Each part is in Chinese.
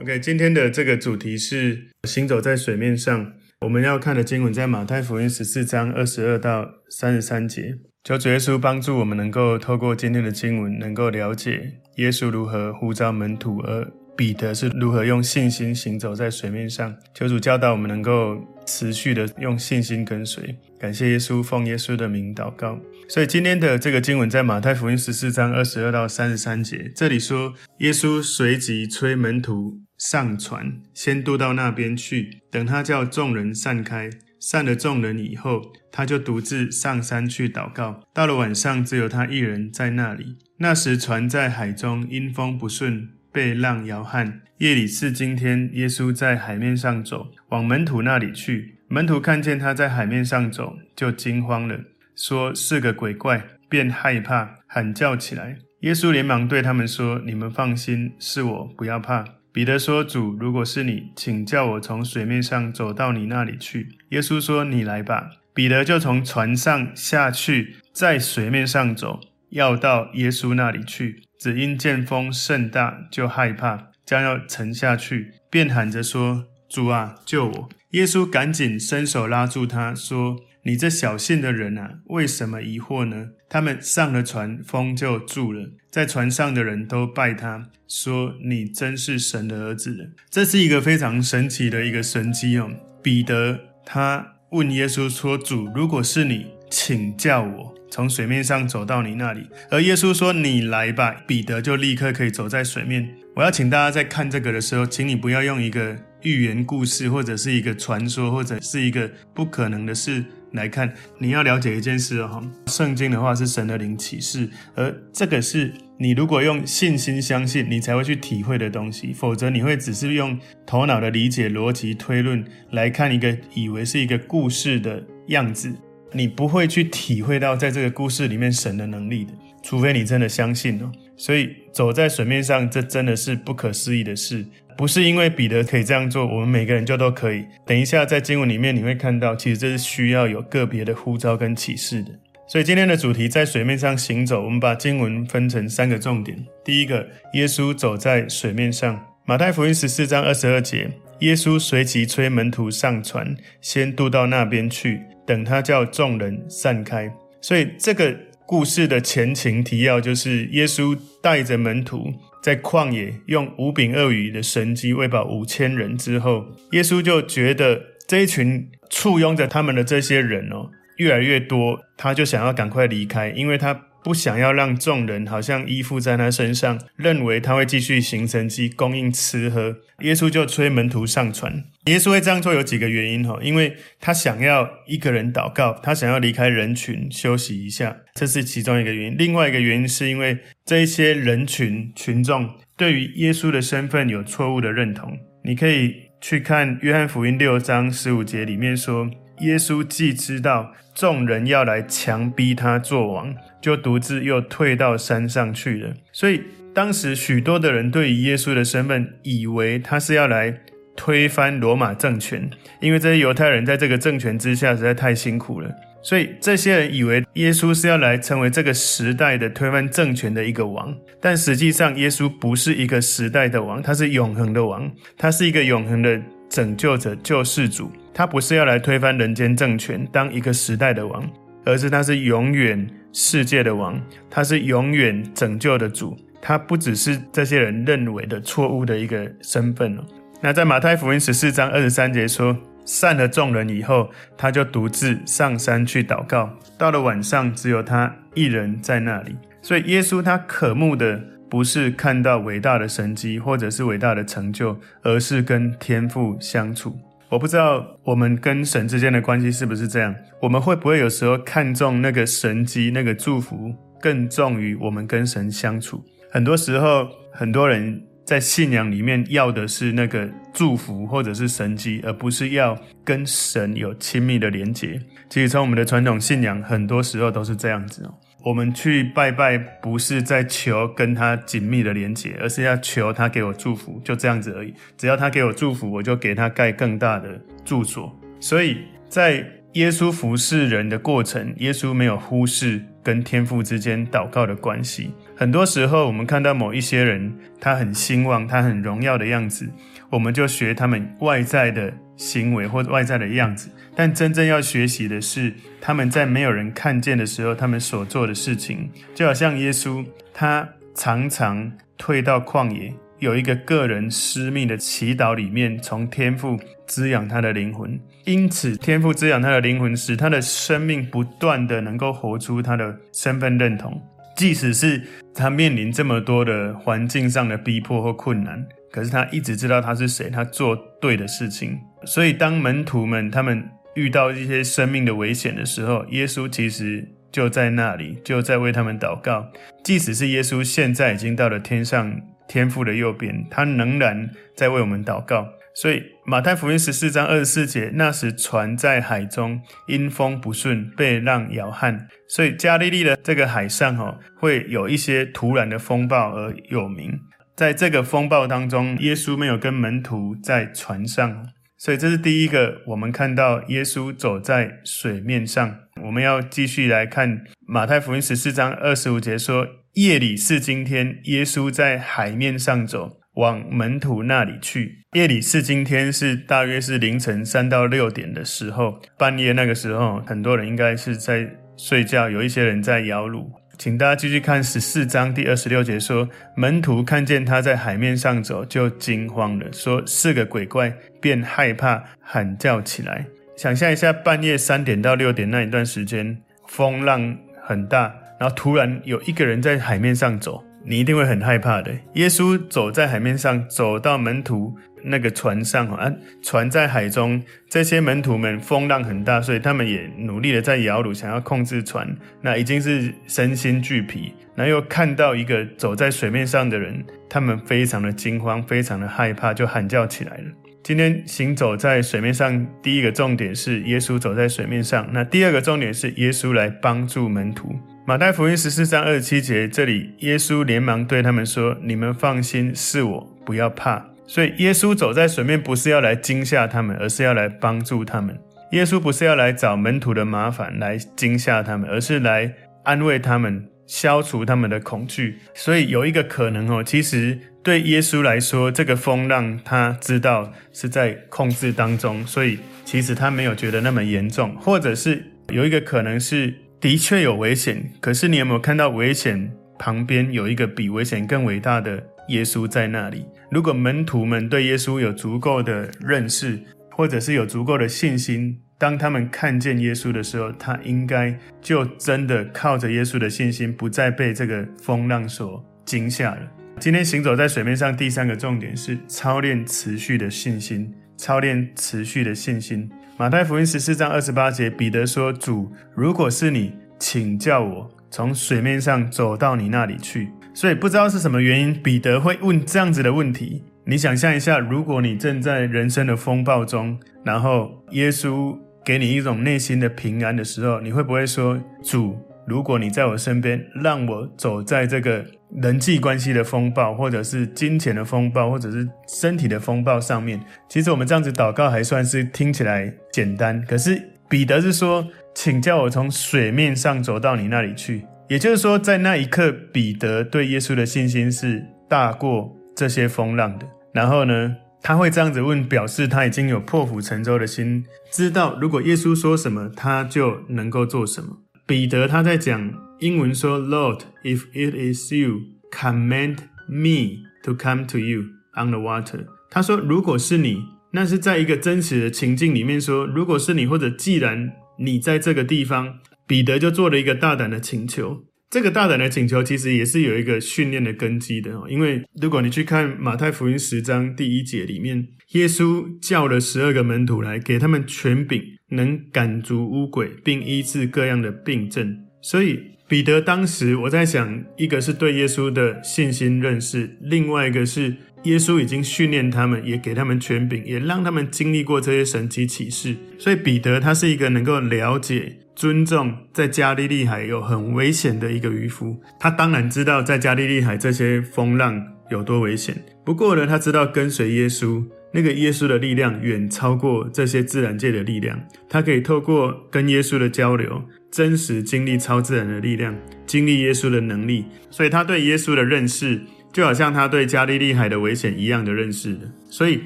OK，今天的这个主题是行走在水面上。我们要看的经文在马太福音十四章二十二到三十三节。求主耶稣帮助我们，能够透过今天的经文，能够了解耶稣如何呼召门徒，而彼得是如何用信心行走在水面上。求主教导我们，能够持续的用信心跟随。感谢耶稣，奉耶稣的名祷告。所以今天的这个经文在马太福音十四章二十二到三十三节，这里说耶稣随即催门徒上船，先渡到那边去，等他叫众人散开。散了众人以后，他就独自上山去祷告。到了晚上，只有他一人在那里。那时船在海中，因风不顺，被浪摇撼。夜里是今天，耶稣在海面上走，往门徒那里去。门徒看见他在海面上走，就惊慌了，说是个鬼怪，便害怕，喊叫起来。耶稣连忙对他们说：“你们放心，是我，不要怕。”彼得说：“主，如果是你，请叫我从水面上走到你那里去。”耶稣说：“你来吧。”彼得就从船上下去，在水面上走，要到耶稣那里去。只因见风甚大，就害怕，将要沉下去，便喊着说：“主啊，救我！”耶稣赶紧伸手拉住他，说：“你这小信的人啊，为什么疑惑呢？”他们上了船，风就住了。在船上的人都拜他，说：“你真是神的儿子。”这是一个非常神奇的一个神迹哦。彼得他问耶稣说：“主，如果是你，请叫我从水面上走到你那里。”而耶稣说：“你来吧。”彼得就立刻可以走在水面。我要请大家在看这个的时候，请你不要用一个寓言故事，或者是一个传说，或者是一个不可能的事。来看，你要了解一件事哦，圣经的话是神的灵启示，而这个是你如果用信心相信，你才会去体会的东西，否则你会只是用头脑的理解、逻辑推论来看一个以为是一个故事的样子，你不会去体会到在这个故事里面神的能力的，除非你真的相信哦。所以走在水面上，这真的是不可思议的事。不是因为彼得可以这样做，我们每个人就都可以。等一下在经文里面你会看到，其实这是需要有个别的呼召跟启示的。所以今天的主题在水面上行走，我们把经文分成三个重点。第一个，耶稣走在水面上。马太福音十四章二十二节，耶稣随即催门徒上船，先渡到那边去，等他叫众人散开。所以这个故事的前情提要就是耶稣带着门徒。在旷野用五饼二鱼的神迹喂饱五千人之后，耶稣就觉得这一群簇拥着他们的这些人哦，越来越多，他就想要赶快离开，因为他。不想要让众人好像依附在他身上，认为他会继续行神迹供应吃喝。耶稣就催门徒上船。耶稣会这样做有几个原因哈，因为他想要一个人祷告，他想要离开人群休息一下，这是其中一个原因。另外一个原因是因为这一些人群群众对于耶稣的身份有错误的认同。你可以去看约翰福音六章十五节里面说。耶稣既知道众人要来强逼他做王，就独自又退到山上去了。所以当时许多的人对于耶稣的身份，以为他是要来推翻罗马政权，因为这些犹太人在这个政权之下实在太辛苦了。所以这些人以为耶稣是要来成为这个时代的推翻政权的一个王，但实际上耶稣不是一个时代的王，他是永恒的王，他是一个永恒的拯救者、救世主。他不是要来推翻人间政权，当一个时代的王，而是他是永远世界的王，他是永远拯救的主。他不只是这些人认为的错误的一个身份哦。那在马太福音十四章二十三节说，散了众人以后，他就独自上山去祷告。到了晚上，只有他一人在那里。所以耶稣他渴慕的不是看到伟大的神迹或者是伟大的成就，而是跟天父相处。我不知道我们跟神之间的关系是不是这样？我们会不会有时候看重那个神迹、那个祝福，更重于我们跟神相处？很多时候，很多人在信仰里面要的是那个祝福或者是神迹，而不是要跟神有亲密的连结。其实从我们的传统信仰，很多时候都是这样子哦。我们去拜拜，不是在求跟他紧密的连结，而是要求他给我祝福，就这样子而已。只要他给我祝福，我就给他盖更大的住所。所以在耶稣服侍人的过程，耶稣没有忽视跟天父之间祷告的关系。很多时候，我们看到某一些人，他很兴旺，他很荣耀的样子，我们就学他们外在的行为或外在的样子。但真正要学习的是，他们在没有人看见的时候，他们所做的事情，就好像耶稣，他常常退到旷野，有一个个人私密的祈祷里面，从天父滋养他的灵魂。因此，天父滋养他的灵魂，使他的生命不断的能够活出他的身份认同，即使是他面临这么多的环境上的逼迫或困难，可是他一直知道他是谁，他做对的事情。所以，当门徒们他们遇到一些生命的危险的时候，耶稣其实就在那里，就在为他们祷告。即使是耶稣现在已经到了天上天父的右边，他仍然在为我们祷告。所以马太福音十四章二十四节，那时船在海中，因风不顺，被浪摇撼。所以加利利的这个海上，哦，会有一些突然的风暴而有名。在这个风暴当中，耶稣没有跟门徒在船上。所以这是第一个，我们看到耶稣走在水面上。我们要继续来看马太福音十四章二十五节说：“夜里是今天，耶稣在海面上走，往门徒那里去。夜里是今天，是大约是凌晨三到六点的时候，半夜那个时候，很多人应该是在睡觉，有一些人在摇橹。”请大家继续看十四章第二十六节，说门徒看见他在海面上走，就惊慌了，说是个鬼怪，便害怕，喊叫起来。想象一下，半夜三点到六点那一段时间，风浪很大，然后突然有一个人在海面上走，你一定会很害怕的。耶稣走在海面上，走到门徒。那个船上啊，船在海中，这些门徒们风浪很大，所以他们也努力的在摇橹，想要控制船。那已经是身心俱疲，然后又看到一个走在水面上的人，他们非常的惊慌，非常的害怕，就喊叫起来了。今天行走在水面上，第一个重点是耶稣走在水面上，那第二个重点是耶稣来帮助门徒。马太福音十四章二十七节，这里耶稣连忙对他们说：“你们放心，是我，不要怕。”所以，耶稣走在水面，不是要来惊吓他们，而是要来帮助他们。耶稣不是要来找门徒的麻烦，来惊吓他们，而是来安慰他们，消除他们的恐惧。所以，有一个可能哦，其实对耶稣来说，这个风浪他知道是在控制当中，所以其实他没有觉得那么严重。或者是有一个可能是，的确有危险，可是你有没有看到危险旁边有一个比危险更伟大的？耶稣在那里。如果门徒们对耶稣有足够的认识，或者是有足够的信心，当他们看见耶稣的时候，他应该就真的靠着耶稣的信心，不再被这个风浪所惊吓了。今天行走在水面上，第三个重点是操练持续的信心。操练持续的信心。马太福音十四章二十八节，彼得说：“主，如果是你，请叫我从水面上走到你那里去。”所以不知道是什么原因，彼得会问这样子的问题。你想象一下，如果你正在人生的风暴中，然后耶稣给你一种内心的平安的时候，你会不会说：“主，如果你在我身边，让我走在这个人际关系的风暴，或者是金钱的风暴，或者是身体的风暴上面？”其实我们这样子祷告还算是听起来简单，可是彼得是说：“请叫我从水面上走到你那里去。”也就是说，在那一刻，彼得对耶稣的信心是大过这些风浪的。然后呢，他会这样子问，表示他已经有破釜沉舟的心，知道如果耶稣说什么，他就能够做什么。彼得他在讲英文说：“Lord, if it is you, command me to come to you on the water。”他说：“如果是你，那是在一个真实的情境里面说，如果是你，或者既然你在这个地方。”彼得就做了一个大胆的请求，这个大胆的请求其实也是有一个训练的根基的，因为如果你去看马太福音十章第一节里面，耶稣叫了十二个门徒来，给他们权柄，能赶逐污鬼，并医治各样的病症。所以彼得当时我在想，一个是对耶稣的信心认识，另外一个是耶稣已经训练他们，也给他们权柄，也让他们经历过这些神奇启示。所以彼得他是一个能够了解。尊重在加利利海有很危险的一个渔夫，他当然知道在加利利海这些风浪有多危险。不过呢，他知道跟随耶稣那个耶稣的力量远超过这些自然界的力量。他可以透过跟耶稣的交流，真实经历超自然的力量，经历耶稣的能力。所以他对耶稣的认识，就好像他对加利利海的危险一样的认识。所以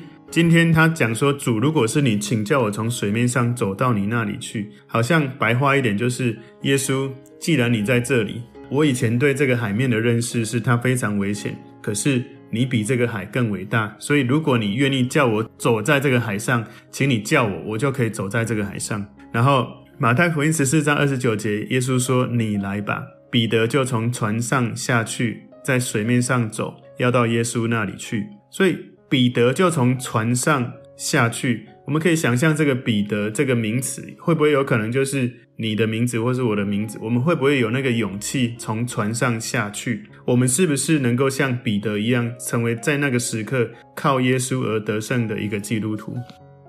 今天他讲说：“主，如果是你，请叫我从水面上走到你那里去。”好像白话一点就是：耶稣，既然你在这里，我以前对这个海面的认识是它非常危险，可是。你比这个海更伟大，所以如果你愿意叫我走在这个海上，请你叫我，我就可以走在这个海上。然后马太福音十四章二十九节，耶稣说：“你来吧。”彼得就从船上下去，在水面上走，要到耶稣那里去。所以彼得就从船上下去。我们可以想象这个彼得这个名词，会不会有可能就是你的名字，或是我的名字？我们会不会有那个勇气从船上下去？我们是不是能够像彼得一样，成为在那个时刻靠耶稣而得胜的一个基督徒？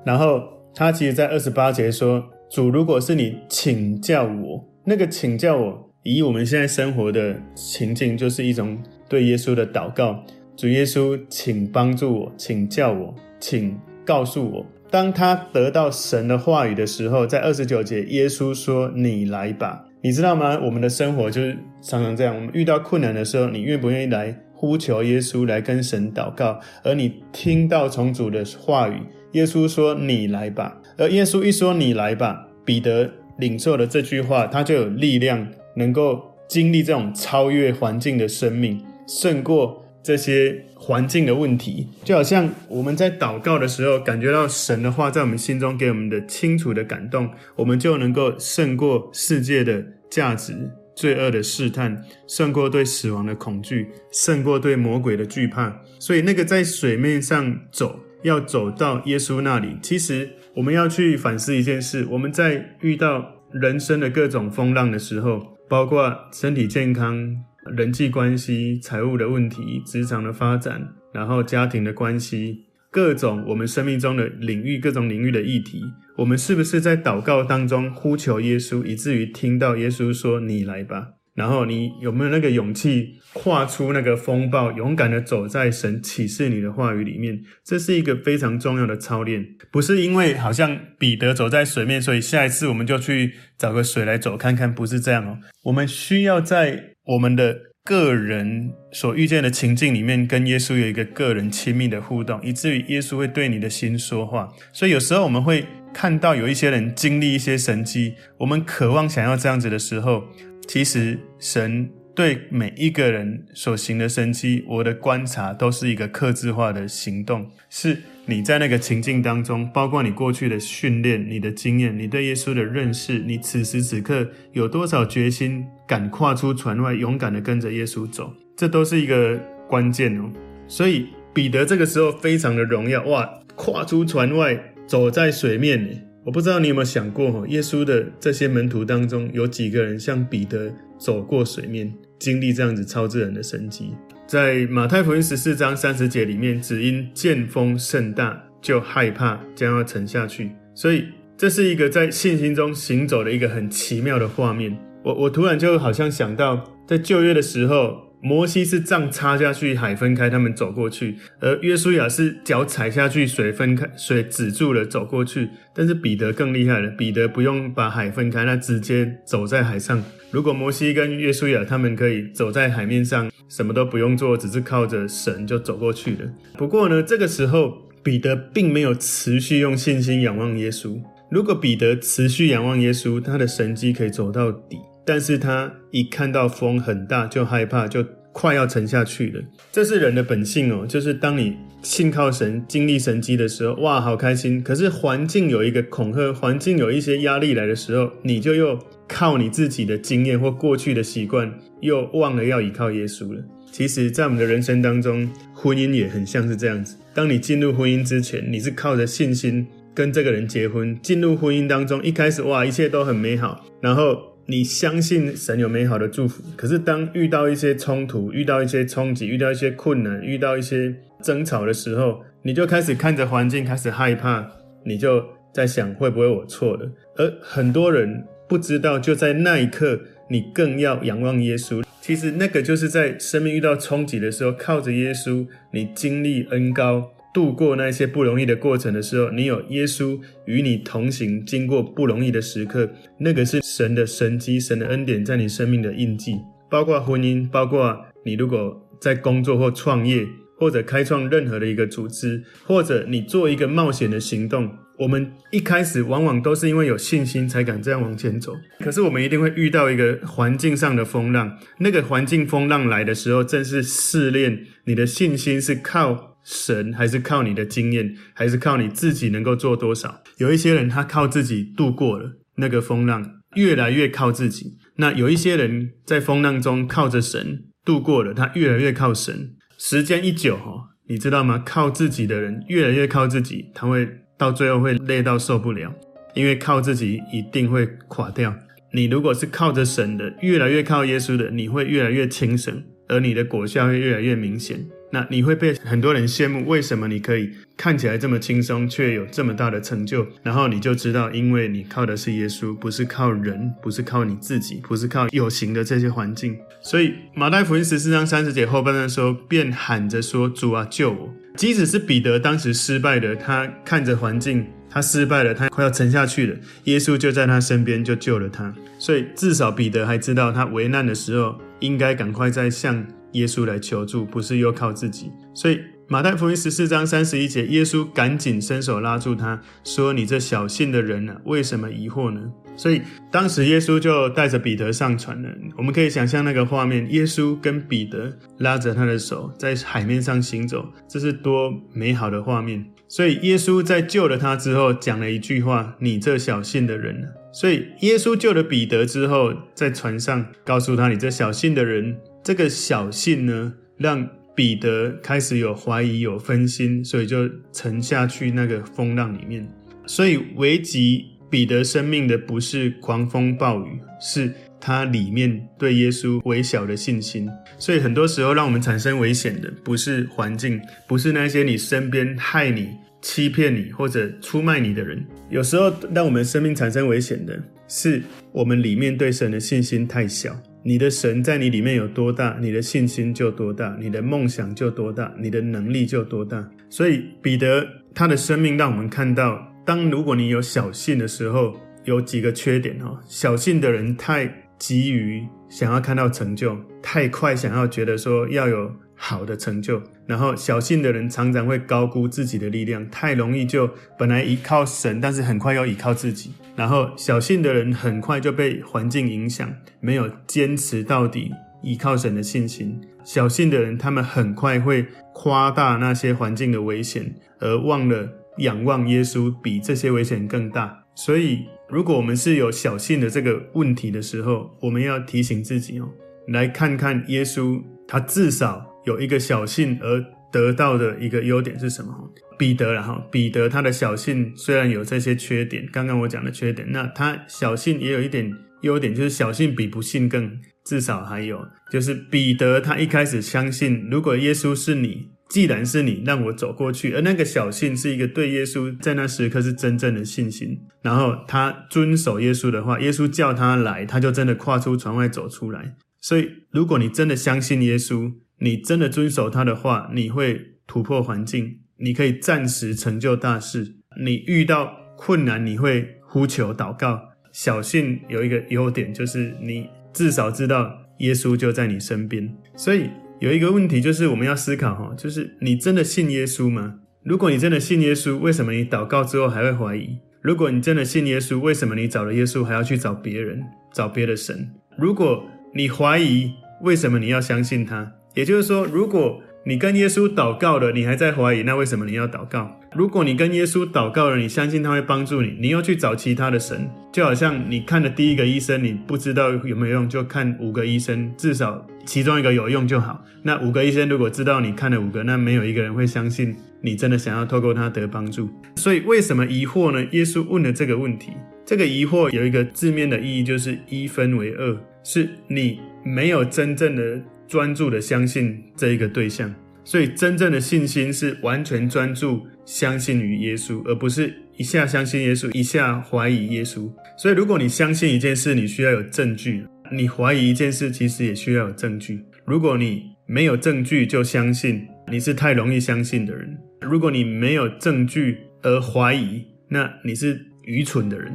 然后他其实，在二十八节说：“主，如果是你，请叫我。”那个请叫我，以我们现在生活的情境，就是一种对耶稣的祷告。主耶稣，请帮助我，请叫我，请告诉我。当他得到神的话语的时候，在二十九节，耶稣说：“你来吧。”你知道吗？我们的生活就是常常这样。我们遇到困难的时候，你愿不愿意来呼求耶稣，来跟神祷告？而你听到从主的话语，耶稣说：“你来吧。”而耶稣一说“你来吧”，彼得领受了这句话，他就有力量，能够经历这种超越环境的生命，胜过这些环境的问题。就好像我们在祷告的时候，感觉到神的话在我们心中给我们的清楚的感动，我们就能够胜过世界的。价值、罪恶的试探，胜过对死亡的恐惧，胜过对魔鬼的惧怕。所以，那个在水面上走，要走到耶稣那里。其实，我们要去反思一件事：我们在遇到人生的各种风浪的时候，包括身体健康、人际关系、财务的问题、职场的发展，然后家庭的关系。各种我们生命中的领域，各种领域的议题，我们是不是在祷告当中呼求耶稣，以至于听到耶稣说“你来吧”？然后你有没有那个勇气跨出那个风暴，勇敢的走在神启示你的话语里面？这是一个非常重要的操练，不是因为好像彼得走在水面，所以下一次我们就去找个水来走看看，不是这样哦。我们需要在我们的个人所遇见的情境里面，跟耶稣有一个个人亲密的互动，以至于耶稣会对你的心说话。所以有时候我们会看到有一些人经历一些神迹，我们渴望想要这样子的时候，其实神对每一个人所行的神迹，我的观察都是一个克制化的行动，是。你在那个情境当中，包括你过去的训练、你的经验、你对耶稣的认识，你此时此刻有多少决心，敢跨出船外，勇敢的跟着耶稣走，这都是一个关键哦。所以彼得这个时候非常的荣耀，哇，跨出船外，走在水面呢。我不知道你有没有想过，耶稣的这些门徒当中，有几个人像彼得走过水面，经历这样子超自然的神迹？在马太福音十四章三十节里面，只因见风甚大，就害怕将要沉下去。所以这是一个在信心中行走的一个很奇妙的画面。我我突然就好像想到，在旧约的时候，摩西是杖插下去，海分开，他们走过去；而约书亚是脚踩下去，水分开，水止住了，走过去。但是彼得更厉害了，彼得不用把海分开，他直接走在海上。如果摩西跟约书亚他们可以走在海面上，什么都不用做，只是靠着神就走过去了。不过呢，这个时候彼得并没有持续用信心仰望耶稣。如果彼得持续仰望耶稣，他的神迹可以走到底。但是他一看到风很大就害怕，就快要沉下去了。这是人的本性哦，就是当你信靠神、经历神迹的时候，哇，好开心。可是环境有一个恐吓，环境有一些压力来的时候，你就又。靠你自己的经验或过去的习惯，又忘了要依靠耶稣了。其实，在我们的人生当中，婚姻也很像是这样子。当你进入婚姻之前，你是靠着信心跟这个人结婚。进入婚姻当中，一开始哇，一切都很美好，然后你相信神有美好的祝福。可是，当遇到一些冲突、遇到一些冲击、遇到一些困难、遇到一些争吵的时候，你就开始看着环境，开始害怕，你就在想会不会我错了？而很多人。不知道，就在那一刻，你更要仰望耶稣。其实那个就是在生命遇到冲击的时候，靠着耶稣，你经历恩高，度过那些不容易的过程的时候，你有耶稣与你同行，经过不容易的时刻，那个是神的神机、神的恩典在你生命的印记。包括婚姻，包括你如果在工作或创业，或者开创任何的一个组织，或者你做一个冒险的行动。我们一开始往往都是因为有信心才敢这样往前走，可是我们一定会遇到一个环境上的风浪。那个环境风浪来的时候，正是试炼你的信心是靠神，还是靠你的经验，还是靠你自己能够做多少？有一些人他靠自己度过了那个风浪，越来越靠自己；那有一些人在风浪中靠着神度过了，他越来越靠神。时间一久，哈，你知道吗？靠自己的人越来越靠自己，他会。到最后会累到受不了，因为靠自己一定会垮掉。你如果是靠着神的，越来越靠耶稣的，你会越来越轻省，而你的果效会越来越明显。那你会被很多人羡慕，为什么你可以看起来这么轻松，却有这么大的成就？然后你就知道，因为你靠的是耶稣，不是靠人，不是靠你自己，不是靠有形的这些环境。所以马太福音十四章三十节后半段说，便喊着说：“主啊，救我！”即使是彼得当时失败的，他看着环境，他失败了，他快要沉下去了，耶稣就在他身边，就救了他。所以至少彼得还知道，他危难的时候应该赶快再向耶稣来求助，不是又靠自己。所以马太福音十四章三十一节，耶稣赶紧伸手拉住他，说：“你这小信的人啊，为什么疑惑呢？”所以当时耶稣就带着彼得上船了。我们可以想象那个画面：耶稣跟彼得拉着他的手在海面上行走，这是多美好的画面。所以耶稣在救了他之后，讲了一句话：“你这小信的人啊。”所以耶稣救了彼得之后，在船上告诉他：“你这小信的人。”这个小信呢，让彼得开始有怀疑、有分心，所以就沉下去那个风浪里面。所以危及彼得生命的不是狂风暴雨，是他里面对耶稣微小的信心。所以很多时候，让我们产生危险的不是环境，不是那些你身边害你、欺骗你或者出卖你的人。有时候让我们生命产生危险的是我们里面对神的信心太小。你的神在你里面有多大，你的信心就多大，你的梦想就多大，你的能力就多大。所以彼得他的生命让我们看到，当如果你有小信的时候，有几个缺点哦。小信的人太急于想要看到成就，太快想要觉得说要有好的成就，然后小信的人常常会高估自己的力量，太容易就本来依靠神，但是很快要依靠自己。然后小信的人很快就被环境影响，没有坚持到底依靠神的信心。小信的人他们很快会夸大那些环境的危险，而忘了仰望耶稣比这些危险更大。所以，如果我们是有小信的这个问题的时候，我们要提醒自己哦，来看看耶稣，他至少。有一个小信而得到的一个优点是什么？彼得了哈，彼得他的小信虽然有这些缺点，刚刚我讲的缺点，那他小信也有一点优点，就是小信比不信更，至少还有，就是彼得他一开始相信，如果耶稣是你，既然是你，让我走过去，而那个小信是一个对耶稣在那时刻是真正的信心，然后他遵守耶稣的话，耶稣叫他来，他就真的跨出船外走出来。所以，如果你真的相信耶稣，你真的遵守他的话，你会突破环境，你可以暂时成就大事。你遇到困难，你会呼求祷告。小信有一个优点，就是你至少知道耶稣就在你身边。所以有一个问题，就是我们要思考哈，就是你真的信耶稣吗？如果你真的信耶稣，为什么你祷告之后还会怀疑？如果你真的信耶稣，为什么你找了耶稣还要去找别人，找别的神？如果你怀疑，为什么你要相信他？也就是说，如果你跟耶稣祷告了，你还在怀疑，那为什么你要祷告？如果你跟耶稣祷告了，你相信他会帮助你，你又去找其他的神，就好像你看了第一个医生，你不知道有没有用，就看五个医生，至少其中一个有用就好。那五个医生如果知道你看了五个，那没有一个人会相信你真的想要透过他得帮助。所以为什么疑惑呢？耶稣问了这个问题，这个疑惑有一个字面的意义，就是一分为二，是你没有真正的。专注的相信这一个对象，所以真正的信心是完全专注相信于耶稣，而不是一下相信耶稣，一下怀疑耶稣。所以，如果你相信一件事，你需要有证据；你怀疑一件事，其实也需要有证据。如果你没有证据就相信，你是太容易相信的人。如果你没有证据而怀疑，那你是愚蠢的人。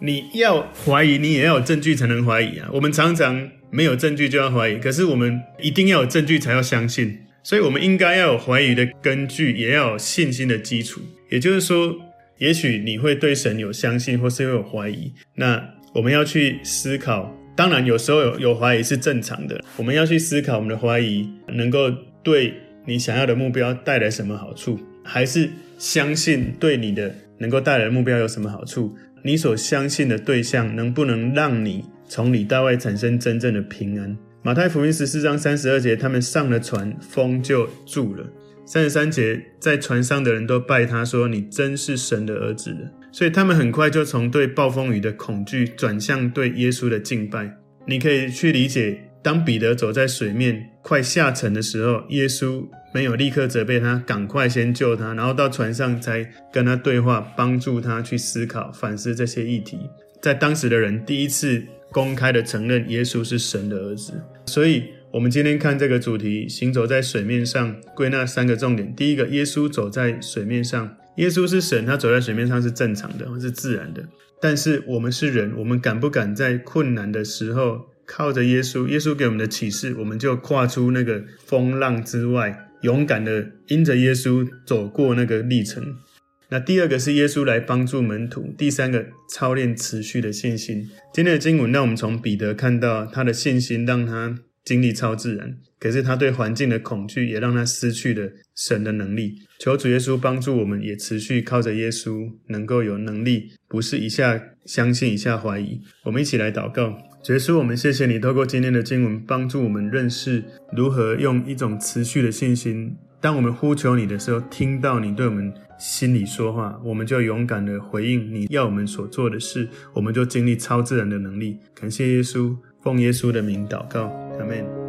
你要怀疑，你也要有证据才能怀疑啊。我们常常没有证据就要怀疑，可是我们一定要有证据才要相信。所以，我们应该要有怀疑的根据，也要有信心的基础。也就是说，也许你会对神有相信，或是会有怀疑。那我们要去思考。当然，有时候有有怀疑是正常的。我们要去思考，我们的怀疑能够对你想要的目标带来什么好处，还是相信对你的能够带来的目标有什么好处？你所相信的对象能不能让你从里到外产生真正的平安？马太福音十四章三十二节，他们上了船，风就住了。三十三节，在船上的人都拜他说：“你真是神的儿子了。”所以他们很快就从对暴风雨的恐惧转向对耶稣的敬拜。你可以去理解，当彼得走在水面快下沉的时候，耶稣没有立刻责备他，赶快先救他，然后到船上才跟他对话，帮助他去思考、反思这些议题。在当时的人第一次公开的承认耶稣是神的儿子。所以，我们今天看这个主题，行走在水面上，归纳三个重点。第一个，耶稣走在水面上。耶稣是神，他走在水面上是正常的，是自然的。但是我们是人，我们敢不敢在困难的时候靠着耶稣？耶稣给我们的启示，我们就跨出那个风浪之外，勇敢的因着耶稣走过那个历程。那第二个是耶稣来帮助门徒，第三个操练持续的信心。今天的经文让我们从彼得看到他的信心，让他经历超自然。可是他对环境的恐惧，也让他失去了神的能力。求主耶稣帮助我们，也持续靠着耶稣，能够有能力，不是一下相信一下怀疑。我们一起来祷告，主耶稣，我们谢谢你，透过今天的经文，帮助我们认识如何用一种持续的信心。当我们呼求你的时候，听到你对我们心里说话，我们就勇敢的回应你要我们所做的事，我们就经历超自然的能力。感谢耶稣，奉耶稣的名祷告，阿门。